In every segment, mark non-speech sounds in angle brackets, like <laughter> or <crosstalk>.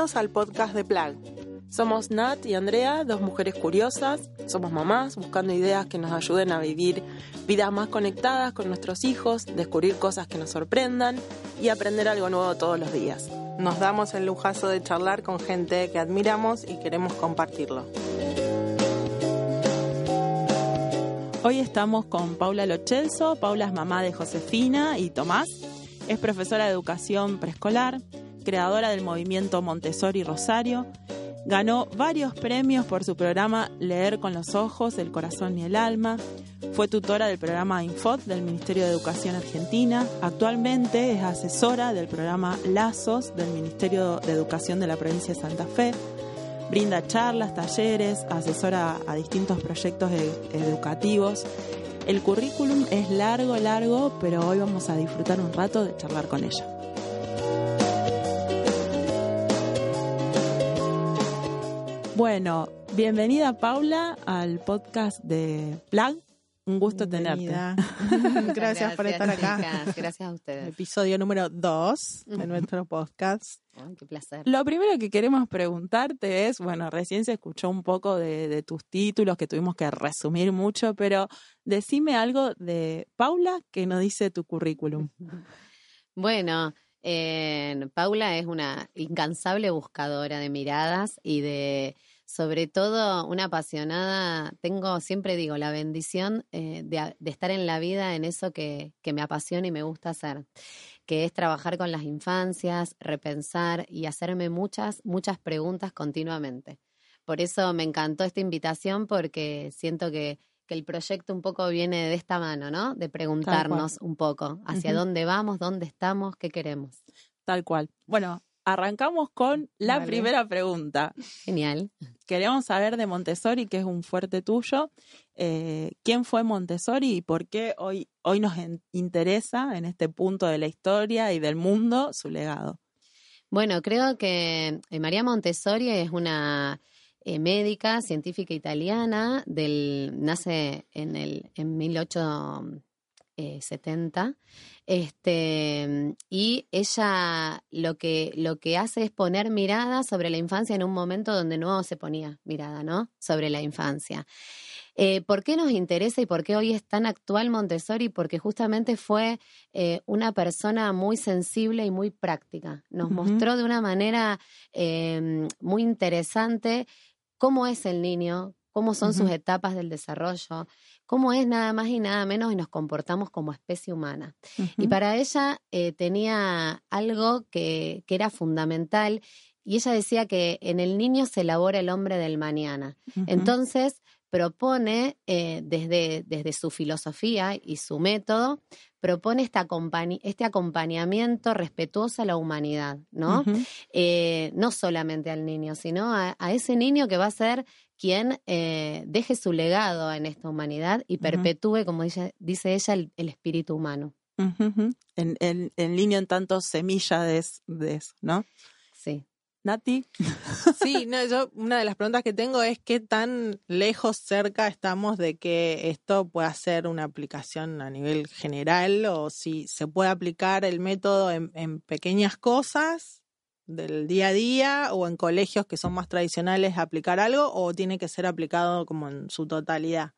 Bienvenidos al podcast de Plag. Somos Nat y Andrea, dos mujeres curiosas. Somos mamás buscando ideas que nos ayuden a vivir vidas más conectadas con nuestros hijos, descubrir cosas que nos sorprendan y aprender algo nuevo todos los días. Nos damos el lujazo de charlar con gente que admiramos y queremos compartirlo. Hoy estamos con Paula Lochelso. Paula es mamá de Josefina y Tomás. Es profesora de educación preescolar, creadora del movimiento Montessori Rosario. Ganó varios premios por su programa Leer con los ojos, el corazón y el alma. Fue tutora del programa Infot del Ministerio de Educación Argentina. Actualmente es asesora del programa Lazos del Ministerio de Educación de la provincia de Santa Fe Brinda charlas, talleres, asesora a distintos proyectos educativos. El currículum es largo, largo, pero hoy vamos a disfrutar un rato de charlar con ella. Bueno, bienvenida Paula al podcast de Plag. Un gusto tenerte. gracias, <laughs> gracias, por estar acá. Gracias a ustedes. Episodio número dos de nuestro podcast. qué placer. Lo primero que queremos preguntarte es, bueno, recién se escuchó un poco de, tus títulos que tuvimos que resumir mucho, pero decime algo de Paula que nos dice tu currículum. <laughs> Bueno, eh, Paula es una incansable buscadora de miradas y de sobre todo una apasionada, tengo, siempre digo, la bendición eh, de, estar en la vida en eso que, que, me apasiona y me gusta hacer, que es trabajar con las infancias, repensar y hacerme muchas, muchas preguntas continuamente. Por eso me encantó esta invitación porque siento que, que el proyecto un poco viene de esta mano, ¿no? De preguntarnos un poco hacia dónde vamos, dónde estamos, qué queremos. Tal cual. Bueno, arrancamos con la primera pregunta. Genial. Queremos saber de Montessori, que es un fuerte tuyo. Eh, ¿Quién fue Montessori y por qué hoy, hoy nos interesa en este punto de la historia y del mundo su legado? Bueno, creo que eh, María Montessori es una eh, médica, científica italiana, del, nace en, el, en 18 70. Eh, este, y ella lo que, lo que hace es poner mirada sobre la infancia en un momento donde no se ponía mirada, ¿no? Sobre la infancia. Eh, ¿Por qué nos interesa y por qué hoy es tan actual Montessori? Porque justamente fue eh, una persona muy sensible y muy práctica. Nos mostró de una manera em, muy interesante cómo es el niño, cómo son sus etapas del desarrollo, cómo es nada más y nada menos y nos comportamos como especie humana. Y para ella eh, tenía algo que, que, era fundamental y ella decía que en el niño se elabora el hombre del mañana. Entonces propone eh, desde, desde su filosofía y su método, propone este, este acompañamiento respetuoso a la humanidad, ¿no? Eh, no solamente al niño, sino a, ese niño que va a ser quien eh, deje su legado en esta humanidad y perpetúe, como dice, dice ella, el, espíritu humano. en, en, línea en tanto semilla de, de eso, ¿no? Sí. Nati. <laughs> <laughs> Sí, no, yo una de las preguntas que tengo es qué tan lejos, cerca estamos de que esto pueda ser una aplicación a nivel general o si se puede aplicar el método en, en pequeñas cosas del día a día o en colegios que son más tradicionales aplicar algo o tiene que ser aplicado como en su totalidad?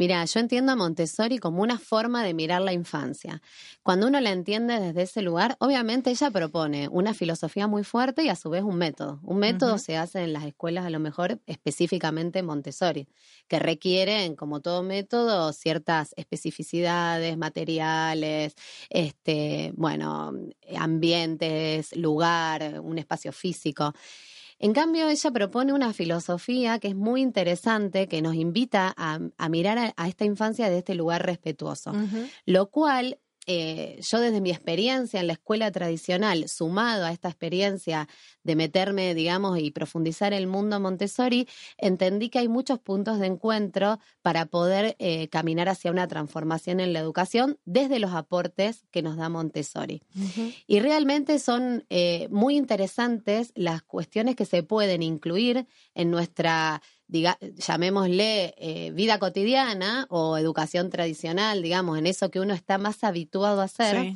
Mira, yo entiendo a Montessori como una forma de mirar la infancia. Cuando uno la entiende desde ese lugar, obviamente ella propone una filosofía muy fuerte y a su vez un método. Un método se hace en las escuelas, a lo mejor específicamente Montessori, que requieren, como todo método, ciertas especificidades, materiales, este, bueno, ambientes, lugar, un espacio físico. En cambio, ella propone una filosofía que es muy interesante, que nos invita a, mirar a, esta infancia de este lugar respetuoso, lo cual eh, yo desde mi experiencia en la escuela tradicional, sumado a esta experiencia de meterme, digamos, y profundizar el mundo Montessori, entendí que hay muchos puntos de encuentro para poder eh, caminar hacia una transformación en la educación desde los aportes que nos da Montessori. Y realmente son eh, muy interesantes las cuestiones que se pueden incluir en nuestra diga, llamémosle eh, vida cotidiana o educación tradicional, digamos, en eso que uno está más habituado a hacer,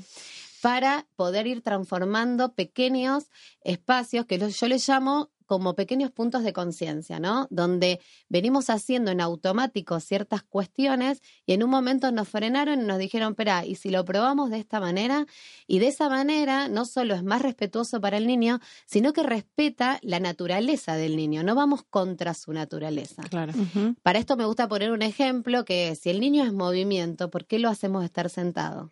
para poder ir transformando pequeños espacios que yo les llamo como pequeños puntos de conciencia, ¿no? Donde venimos haciendo en automático ciertas cuestiones y en un momento nos frenaron y nos dijeron, espera, ¿y si lo probamos de esta manera? Y de esa manera no solo es más respetuoso para el niño, sino que respeta la naturaleza del niño, no vamos contra su naturaleza. Claro. Para esto me gusta poner un ejemplo que si el niño es movimiento, ¿por qué lo hacemos estar sentado?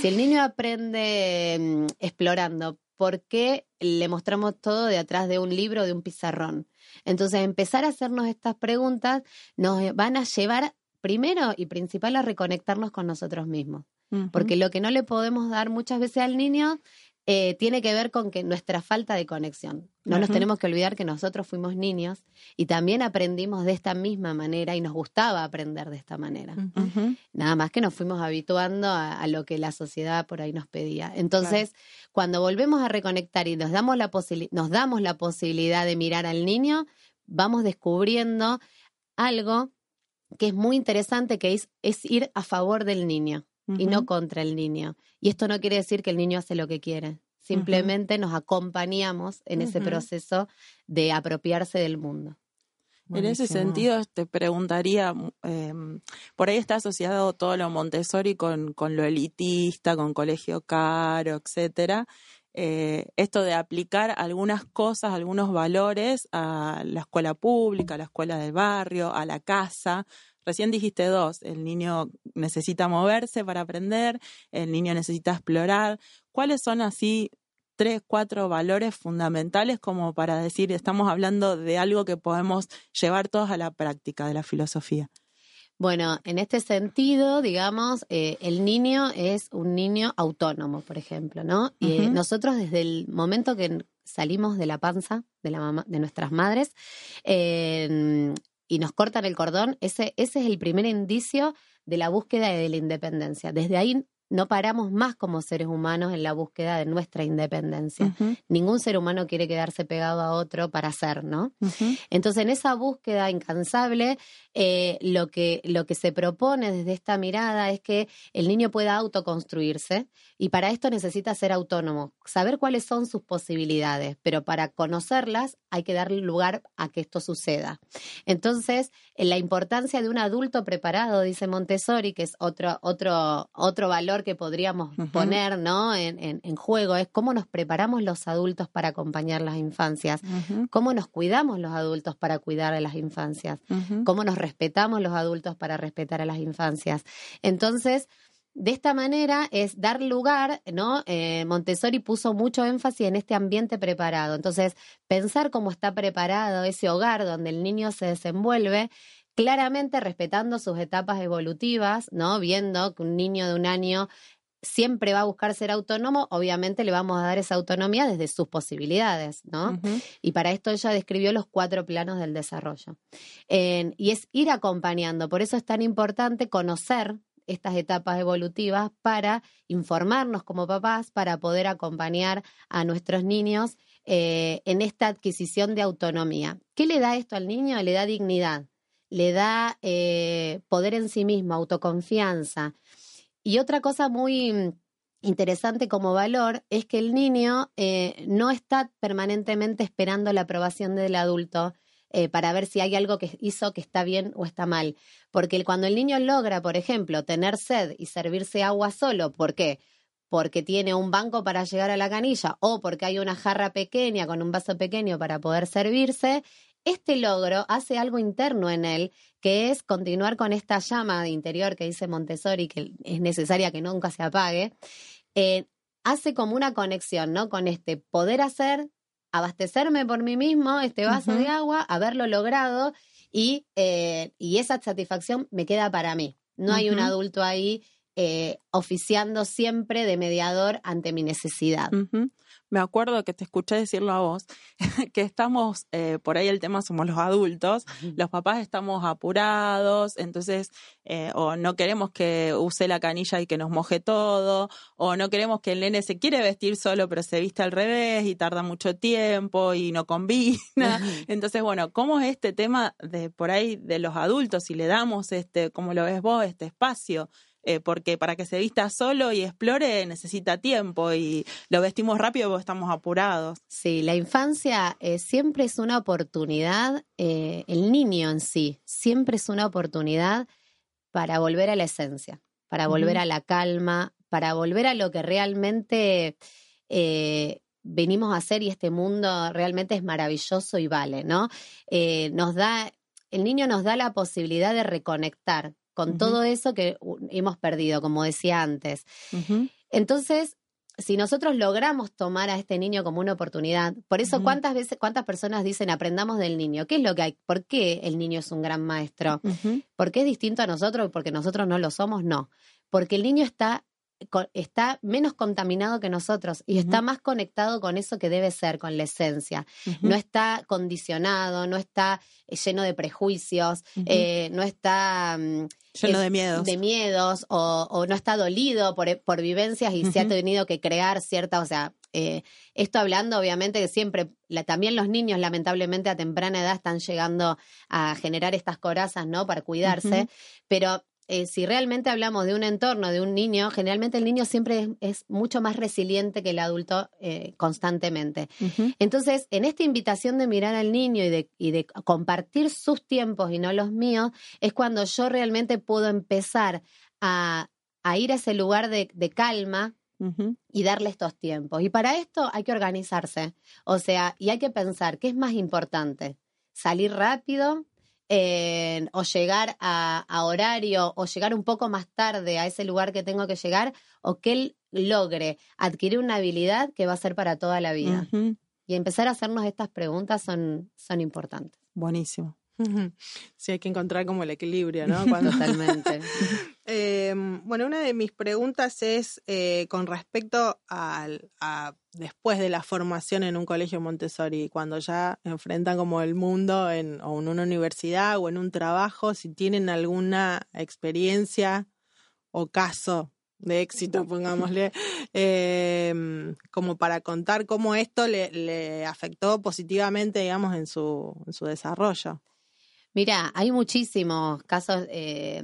Si el niño aprende mm, explorando, por qué le mostramos todo de atrás de un libro o de un pizarrón. Entonces, empezar a hacernos estas preguntas nos van a llevar primero y principal a reconectarnos con nosotros mismos. Porque lo que no le podemos dar muchas veces al niño eh, tiene que ver con que nuestra falta de conexión. No nos tenemos que olvidar que nosotros fuimos niños y también aprendimos de esta misma manera y nos gustaba aprender de esta manera. Nada más que nos fuimos habituando a, lo que la sociedad por ahí nos pedía. Entonces, cuando volvemos a reconectar y nos damos, la nos damos la posibilidad de mirar al niño, vamos descubriendo algo que es muy interesante, que es, es ir a favor del niño y no contra el niño. Y esto no quiere decir que el niño hace lo que quiere. Simplemente nos acompañamos en ese proceso de apropiarse del mundo. En ese sentido, te preguntaría, em, por ahí está asociado todo lo Montessori con, con lo elitista, con colegio caro, etcétera. Eh, esto de aplicar algunas cosas, algunos valores a la escuela pública, a la escuela del barrio, a la casa, Recién dijiste dos, el niño necesita moverse para aprender, el niño necesita explorar. ¿Cuáles son así tres, cuatro valores fundamentales como para decir, estamos hablando de algo que podemos llevar todos a la práctica de la filosofía? Bueno, en este sentido, digamos, eh, el niño es un niño autónomo, por ejemplo, ¿no? Y nosotros desde el momento que salimos de la panza de, la mamá, de nuestras madres, eh, y nos cortan el cordón, ese, ese es el primer indicio de la búsqueda de la independencia. Desde ahí no paramos más como seres humanos en la búsqueda de nuestra independencia. Ningún ser humano quiere quedarse pegado a otro para ser, ¿no? Entonces, en esa búsqueda incansable, eh, lo, que, lo que se propone desde esta mirada es que el niño pueda autoconstruirse y para esto necesita ser autónomo, saber cuáles son sus posibilidades, pero para conocerlas hay que darle lugar a que esto suceda. Entonces, la importancia de un adulto preparado, dice Montessori, que es otro, otro, otro valor que podríamos poner ¿no? En, en, juego es cómo nos preparamos los adultos para acompañar las infancias, cómo nos cuidamos los adultos para cuidar a las infancias, cómo nos respetamos los adultos para respetar a las infancias. Entonces, de esta manera es dar lugar, ¿no? Eh, Montessori puso mucho énfasis en este ambiente preparado. Entonces, pensar cómo está preparado ese hogar donde el niño se desenvuelve claramente respetando sus etapas evolutivas, ¿no? Viendo que un niño de un año siempre va a buscar ser autónomo, obviamente le vamos a dar esa autonomía desde sus posibilidades, ¿no? Y para esto ella describió los cuatro planos del desarrollo. y es ir acompañando, por eso es tan importante conocer estas etapas evolutivas para informarnos como papás, para poder acompañar a nuestros niños eh, en esta adquisición de autonomía. ¿Qué le da esto al niño? Le da dignidad le da eh, poder en sí mismo, autoconfianza. Y otra cosa muy interesante como valor es que el niño eh, no está permanentemente esperando la aprobación del adulto eh, para ver si hay algo que hizo que está bien o está mal. Porque cuando el niño logra, por ejemplo, tener sed y servirse agua solo, ¿por qué? Porque tiene un banco para llegar a la canilla o porque hay una jarra pequeña con un vaso pequeño para poder servirse, este logro hace algo interno en él, que es continuar con esta llama de interior que dice Montessori, que es necesaria que nunca se apague, eh, hace como una conexión, ¿no? Con este poder hacer, abastecerme por mí mismo, este vaso de agua, haberlo logrado y, eh, y, esa satisfacción me queda para mí. No hay un adulto ahí eh, oficiando siempre de mediador ante mi necesidad me acuerdo que te escuché decirlo a vos, <laughs> que estamos, eh, por ahí el tema somos los adultos, los papás estamos apurados, entonces, eh, o no queremos que use la canilla y que nos moje todo, o no queremos que el nene se quiere vestir solo pero se viste al revés y tarda mucho tiempo y no combina. Entonces, bueno, ¿cómo es este tema de por ahí de los adultos? Si le damos este, como lo ves vos, este espacio eh, porque para que se vista solo y explore necesita tiempo y lo vestimos rápido porque estamos apurados. Sí, la infancia eh, siempre es una oportunidad, eh, el niño en sí, siempre es una oportunidad para volver a la esencia, para volver a la calma, para volver a lo que realmente venimos a hacer y este mundo realmente es maravilloso y vale, ¿no? nos da, el niño nos da la posibilidad de reconectar con todo eso que hemos perdido, como decía antes. Entonces, si nosotros logramos tomar a este niño como una oportunidad, por eso cuántas veces, cuántas personas dicen aprendamos del niño, ¿qué es lo que hay? ¿Por qué el niño es un gran maestro? ¿Por qué es distinto a nosotros? Porque nosotros no lo somos, no. Porque el niño está está menos contaminado que nosotros y está más conectado con eso que debe ser, con la esencia. No está condicionado, no está eh, lleno de prejuicios, eh, no está... Mm, lleno de miedos. De miedos o, no está dolido por, por vivencias y se ha tenido que crear cierta, o sea, eh, esto hablando, obviamente, que siempre, también los niños, lamentablemente, a temprana edad están llegando a generar estas corazas, ¿no? Para cuidarse, pero eh, si realmente hablamos de un entorno, de un niño, generalmente el niño siempre es, mucho más resiliente que el adulto eh, constantemente. Entonces, en esta invitación de mirar al niño y de, y de, compartir sus tiempos y no los míos, es cuando yo realmente puedo empezar a, ir a ese lugar de, calma, y darle estos tiempos. Y para esto hay que organizarse. O sea, y hay que pensar, ¿qué es más importante? ¿Salir rápido o llegar a, horario o llegar un poco más tarde a ese lugar que tengo que llegar o que él logre adquirir una habilidad que va a ser para toda la vida. Y empezar a hacernos estas preguntas son, son importantes. Buenísimo. Sí, hay que encontrar como el equilibrio, ¿no? <laughs> Totalmente. <laughs> Em, bueno, una de mis preguntas es eh, con respecto al, a después de la formación en un colegio Montessori, cuando ya enfrentan como el mundo en, o en una universidad o en un trabajo, si tienen alguna experiencia o caso de éxito, pongámosle, <laughs> em, como para contar cómo esto le, le afectó positivamente, digamos, en su, en su desarrollo. Mira, hay muchísimos casos, eh,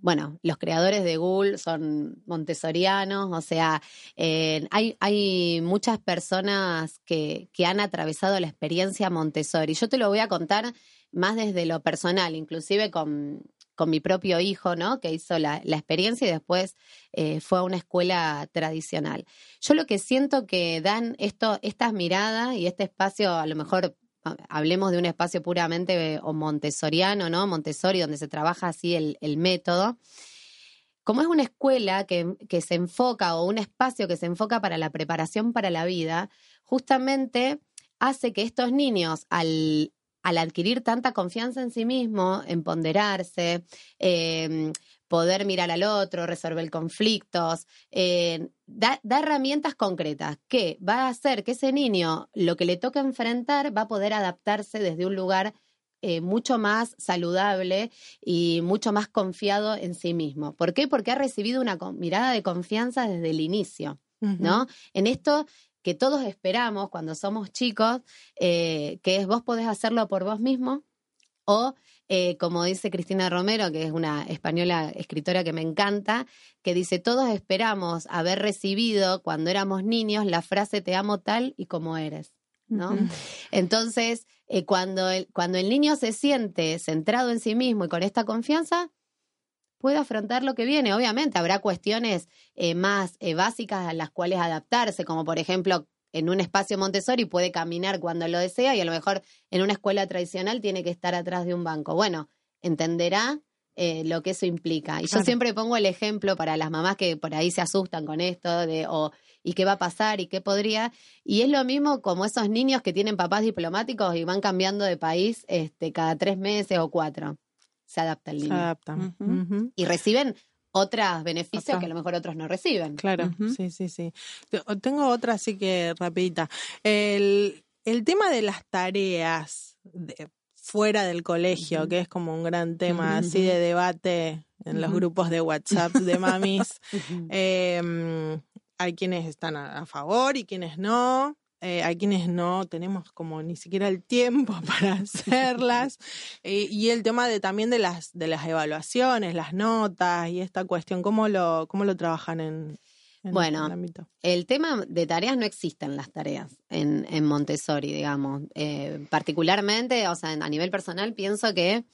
bueno, los creadores de Google son montessorianos, o sea, eh, hay, hay muchas personas que, que han atravesado la experiencia Montessori. Yo te lo voy a contar más desde lo personal, inclusive con, con mi propio hijo, ¿no? Que hizo la, la experiencia y después eh, fue a una escuela tradicional. Yo lo que siento que dan esto, estas miradas y este espacio, a lo mejor hablemos de un espacio puramente o montessoriano, ¿no? Montessori, donde se trabaja así el, método. Como es una escuela que, se enfoca o un espacio que se enfoca para la preparación para la vida, justamente hace que estos niños, al, al adquirir tanta confianza en sí mismo, en ponderarse, eh, poder mirar al otro, resolver conflictos, eh, da, herramientas concretas que va a hacer que ese niño lo que le toca enfrentar va a poder adaptarse desde un lugar eh, mucho más saludable y mucho más confiado en sí mismo. ¿Por qué? Porque ha recibido una mirada de confianza desde el inicio, ¿no? En esto que todos esperamos cuando somos chicos, eh, que es vos podés hacerlo por vos mismo o eh, como dice Cristina Romero, que es una española escritora que me encanta, que dice, todos esperamos haber recibido cuando éramos niños la frase te amo tal y como eres. ¿no? Entonces, eh, cuando, el, cuando el niño se siente centrado en sí mismo y con esta confianza, puede afrontar lo que viene. Obviamente habrá cuestiones eh, más básicas a las cuales adaptarse, como por ejemplo en un espacio Montessori puede caminar cuando lo desea y a lo mejor en una escuela tradicional tiene que estar atrás de un banco. Bueno, entenderá eh, lo que eso implica. Y yo siempre pongo el ejemplo para las mamás que por ahí se asustan con esto de o y qué va a pasar y qué podría. Y es lo mismo como esos niños que tienen papás diplomáticos y van cambiando de país este, cada tres meses o cuatro. Se adapta el niño. Se adaptan. Y reciben otros beneficios que a lo mejor otros no reciben. Claro, sí, sí, sí. Tengo otra así que rapidita. El, el tema de las tareas de, fuera del colegio, que es como un gran tema así de debate en los grupos de WhatsApp de mamis. <laughs> Em, hay quienes están a, favor y quienes no. Eh, hay quienes no tenemos como ni siquiera el tiempo <laughs> para hacerlas. <laughs> Eh, y el tema de también de las, de las evaluaciones, las notas y esta cuestión, ¿cómo lo, cómo lo trabajan en, en Bueno, el ámbito? El tema de tareas no existen las tareas en, en Montessori, digamos. Eh, particularmente, o sea, a nivel personal, pienso que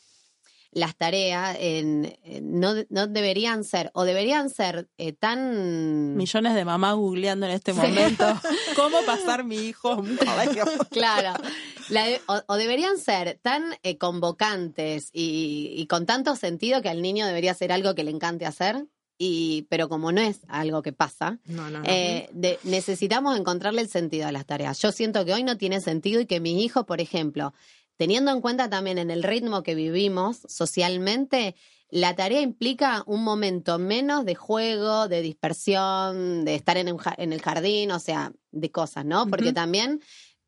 las tareas en- en- no, no deberían ser, o deberían ser eh, tan... Millones de mamás googleando en este momento <laughs> cómo pasar mi hijo a un colegio. Claro, la de- o, o deberían ser tan eh, convocantes y, y con tanto sentido que al niño debería ser algo que le encante hacer, y, pero como no es algo que pasa, No, no, no. Eh, de- necesitamos encontrarle el sentido a las tareas. Yo siento que hoy no tiene sentido y que mi hijo, por ejemplo, teniendo en cuenta también en el ritmo que vivimos socialmente, la tarea implica un momento menos de juego, de dispersión, de estar en, el jardín, o sea, de cosas, ¿no? Porque también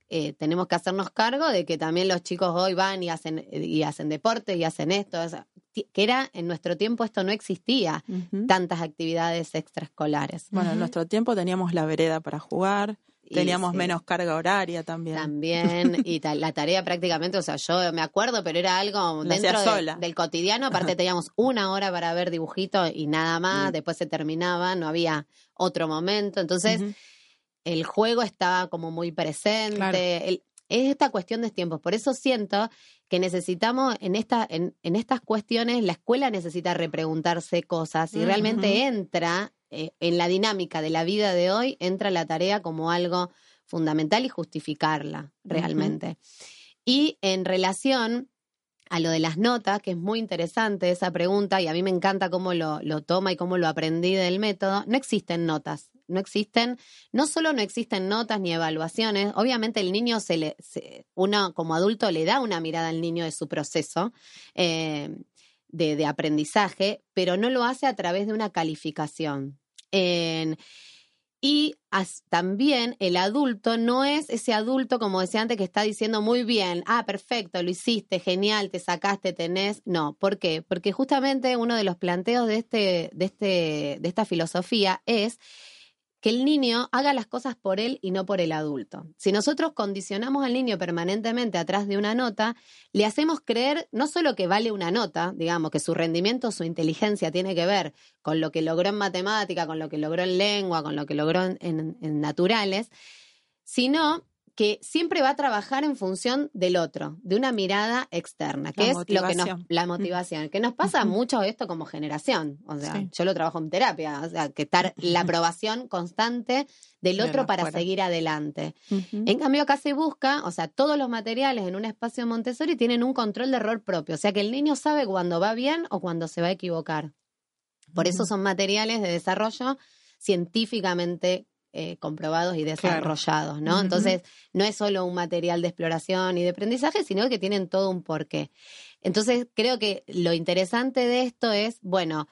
eh, tenemos que hacernos cargo de que también los chicos hoy van y hacen, y hacen deporte y hacen esto, o sea, ti- que era en nuestro tiempo esto no existía, tantas actividades extraescolares. Bueno, en nuestro tiempo teníamos la vereda para jugar, teníamos sí. menos carga horaria también. También, <laughs> y ta- la tarea prácticamente, o sea, yo me acuerdo, pero era algo dentro de- del cotidiano. Aparte, teníamos una hora para ver dibujitos y nada más. Mm. Después se terminaba, no había otro momento. Entonces. El juego estaba como muy presente. Claro. El- es esta cuestión de tiempos. Por eso siento que necesitamos, en, esta, en, en estas cuestiones, la escuela necesita repreguntarse cosas y realmente entra eh, en la dinámica de la vida de hoy, entra la tarea como algo fundamental y justificarla realmente. Y en relación a lo de las notas, que es muy interesante esa pregunta, y a mí me encanta cómo lo, lo toma y cómo lo aprendí del método, no existen notas. No existen, no solo no existen notas ni evaluaciones, obviamente el niño se le, uno como adulto le da una mirada al niño de su proceso eh, de, de aprendizaje, pero no lo hace a través de una calificación. Y también el adulto no es ese adulto, como decía antes, que está diciendo muy bien, ah, perfecto, lo hiciste, genial, te sacaste, tenés. No, ¿por qué? Porque justamente uno de los planteos de, este, de, este, de esta filosofía es que el niño haga las cosas por él y no por el adulto. Si nosotros condicionamos al niño permanentemente atrás de una nota, le hacemos creer no solo que vale una nota, digamos, que su rendimiento, su inteligencia tiene que ver con lo que logró en matemática, con lo que logró en lengua, con lo que logró en, en- naturales, sino que siempre va a trabajar en función del otro, de una mirada externa, que La es lo que nos, la motivación, que nos pasa mucho esto como generación. O sea, Sí. yo lo trabajo en terapia, o sea, que estar <laughs> la aprobación constante del De otro para seguir adelante. En cambio, acá se busca, o sea, todos los materiales en un espacio Montessori tienen un control de error propio, o sea que el niño sabe cuándo va bien o cuando se va a equivocar. Por eso son materiales de desarrollo científicamente eh, comprobados y desarrollados, ¿no? Entonces, no es solo un material de exploración y de aprendizaje, sino que tienen todo un porqué. Entonces, creo que lo interesante de esto es, bueno,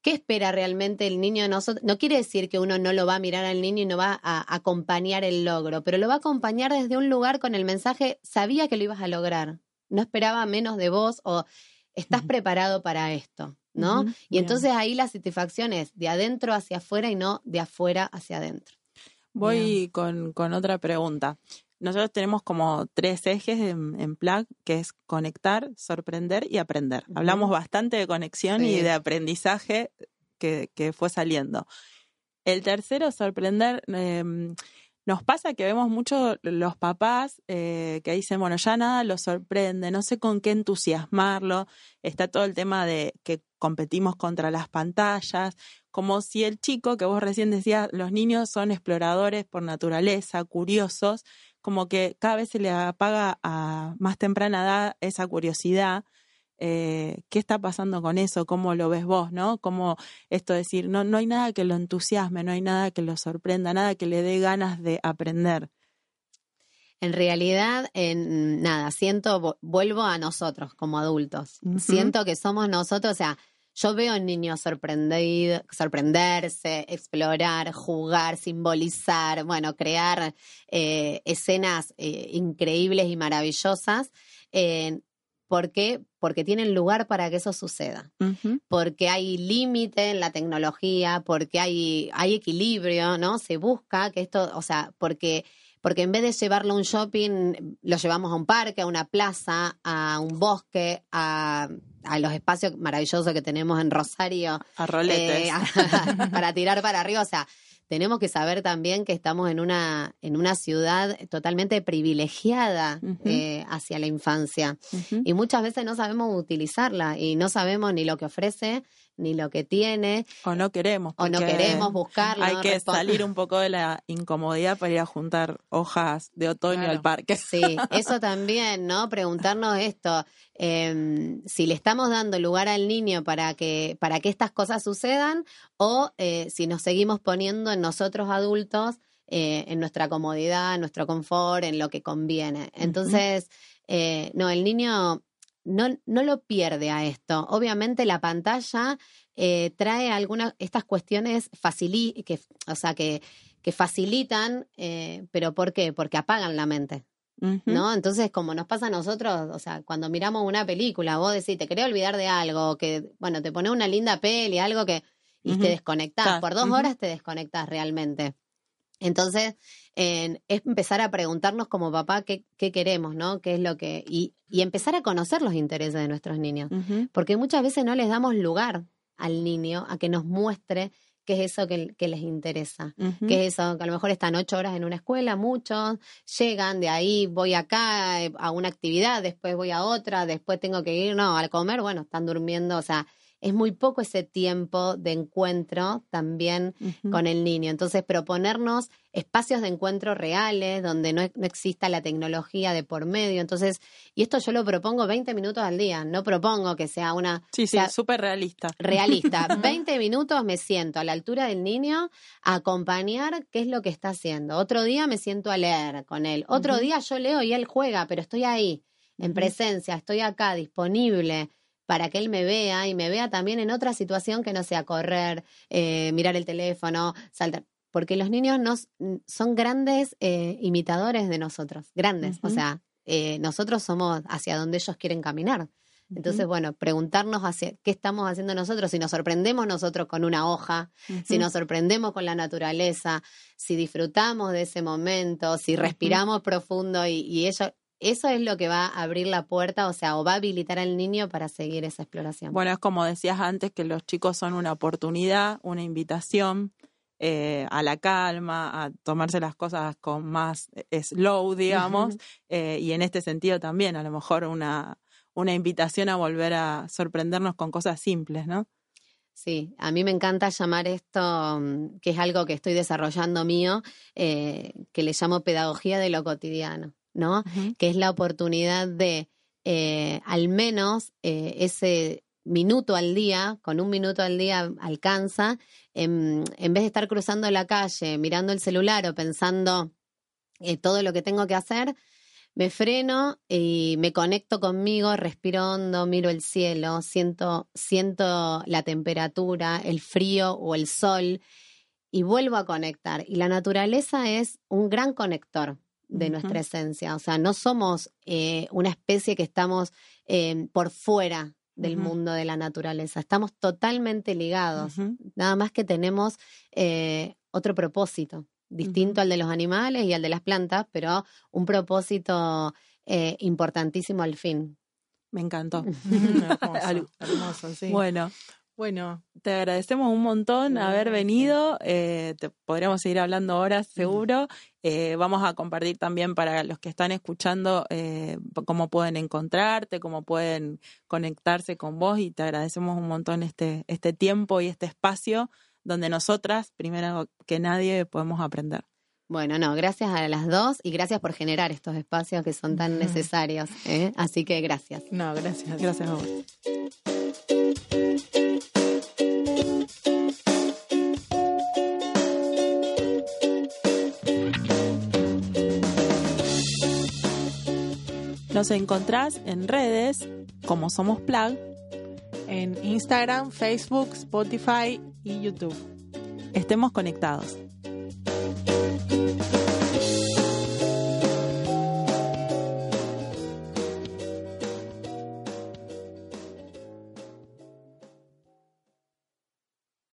¿qué espera realmente el niño de nosotros? No quiere decir que uno no lo va a mirar al niño y no va a acompañar el logro, pero lo va a acompañar desde un lugar con el mensaje, sabía que lo ibas a lograr, no esperaba menos de vos o estás preparado para esto, ¿no? Y bien. entonces ahí la satisfacción es de adentro hacia afuera y no de afuera hacia adentro. Voy con, con otra pregunta. Nosotros tenemos como tres ejes en, en PLAG, que es conectar, sorprender y aprender. Hablamos bastante de conexión y de aprendizaje que, que fue saliendo. El tercero, sorprender. eh, nos pasa que vemos mucho los papás eh, que dicen, bueno, ya nada los sorprende, no sé con qué entusiasmarlo. Está todo el tema de que competimos contra las pantallas, como si el chico, que vos recién decías, los niños son exploradores por naturaleza, curiosos, como que cada vez se le apaga a más temprana edad esa curiosidad. Eh, ¿Qué está pasando con eso? ¿Cómo lo ves vos? ¿No? Como esto de decir, no, no hay nada que lo entusiasme, no hay nada que lo sorprenda, nada que le dé ganas de aprender. En realidad, en nada, siento, vu- vuelvo a nosotros como adultos. Siento que somos nosotros, o sea, yo veo niños sorprendido, sorprenderse, explorar, jugar, simbolizar, bueno, crear eh, escenas eh, increíbles y maravillosas. Eh, ¿Por qué? Porque tienen lugar para que eso suceda porque hay límite en la tecnología, porque hay, hay equilibrio, ¿no? Se busca que esto, o sea, porque porque en vez de llevarlo a un shopping, lo llevamos a un parque, a una plaza, a un bosque, a, a los espacios maravillosos que tenemos en Rosario. A roletes. eh, <laughs> para tirar para arriba, o sea, tenemos que saber también que estamos en una, en una ciudad totalmente privilegiada Ujú. eh, hacia la infancia. Y muchas veces no sabemos utilizarla y no sabemos ni lo que ofrece, ni lo que tiene, O no queremos. o no queremos buscarlo. Hay que salir un poco de la incomodidad para ir a juntar hojas de otoño Claro. al parque. Sí, eso también, ¿no? Preguntarnos esto, eh, si le estamos dando lugar al niño para que, para que estas cosas sucedan o eh, si nos seguimos poniendo en nosotros adultos, eh, en nuestra comodidad, en nuestro confort, en lo que conviene. Entonces, eh, no, el niño no, no lo pierde a esto. Obviamente la pantalla eh, trae algunas, estas cuestiones facili que, o sea, que, que facilitan, eh, pero ¿por qué? Porque apagan la mente. ¿no? Entonces, como nos pasa a nosotros, o sea, cuando miramos una película, vos decís, te querés olvidar de algo, que, bueno, te pones una linda peli, algo que, y te desconectás, Claro, por dos horas te desconectás realmente. Entonces, es empezar a preguntarnos como papá qué, qué queremos, ¿no? ¿Qué es lo que... Y, y empezar a conocer los intereses de nuestros niños. Porque muchas veces no les damos lugar al niño a que nos muestre qué es eso que, que les interesa. Ujú. ¿Qué es eso? Que a lo mejor están ocho horas en una escuela, muchos llegan, de ahí voy acá eh, a una actividad, después voy a otra, después tengo que ir, no, al comer, bueno, están durmiendo, o sea, es muy poco ese tiempo de encuentro también con el niño. Entonces, proponernos espacios de encuentro reales, donde no, no exista la tecnología de por medio. Entonces, y esto yo lo propongo 20 minutos al día, no propongo que sea una Sí, sí, súper realista. <laughs> realista. 20 minutos me siento a la altura del niño a acompañar qué es lo que está haciendo. Otro día me siento a leer con él. Otro día yo leo y él juega, pero estoy ahí, en presencia, estoy acá, disponible para que él me vea y me vea también en otra situación que no sea correr, eh, mirar el teléfono, saltar. Porque los niños nos, son grandes eh, imitadores de nosotros, grandes. O sea, eh, nosotros somos hacia donde ellos quieren caminar. Entonces, bueno, preguntarnos hacia qué estamos haciendo nosotros, si nos sorprendemos nosotros con una hoja, si nos sorprendemos con la naturaleza, si disfrutamos de ese momento, si respiramos profundo y, y ello, eso es lo que va a abrir la puerta, o sea, o va a habilitar al niño para seguir esa exploración. Bueno, es como decías antes, que los chicos son una oportunidad, una invitación eh, a la calma, a tomarse las cosas con más eh, slow, digamos, eh, y en este sentido también, a lo mejor una, una invitación a volver a sorprendernos con cosas simples, ¿no? Sí, a mí me encanta llamar esto, mm, que es algo que estoy desarrollando mío, eh, que le llamo pedagogía de lo cotidiano, ¿no? Que es la oportunidad de eh, al menos eh, ese minuto al día, con un minuto al día alcanza, en, en vez de estar cruzando la calle, mirando el celular o pensando eh, todo lo que tengo que hacer, me freno y me conecto conmigo, respiro hondo, miro el cielo, siento, siento la temperatura, el frío o el sol y vuelvo a conectar. Y la naturaleza es un gran conector de nuestra esencia. O sea, no somos eh, una especie que estamos eh, por fuera del mundo de la naturaleza. Estamos totalmente ligados. Nada más que tenemos eh, otro propósito, distinto al de los animales y al de las plantas, pero un propósito eh, importantísimo al fin. Me encantó. <laughs> <laughs> Hermoso, hermoso, sí. Bueno, Bueno, te agradecemos un montón No, haber venido. eh, te podríamos seguir hablando horas, seguro. Eh, vamos a compartir también para los que están escuchando eh, cómo pueden encontrarte, cómo pueden conectarse con vos y te agradecemos un montón este, este tiempo y este espacio donde nosotras, primero que nadie, podemos aprender. Bueno, no, gracias a las dos y gracias por generar estos espacios que son tan necesarios. ¿eh? Así que gracias. no, gracias. Gracias a vos. Nos encontrás en redes como Somos Plug. En Instagram, Facebook, Spotify y YouTube. Estemos conectados.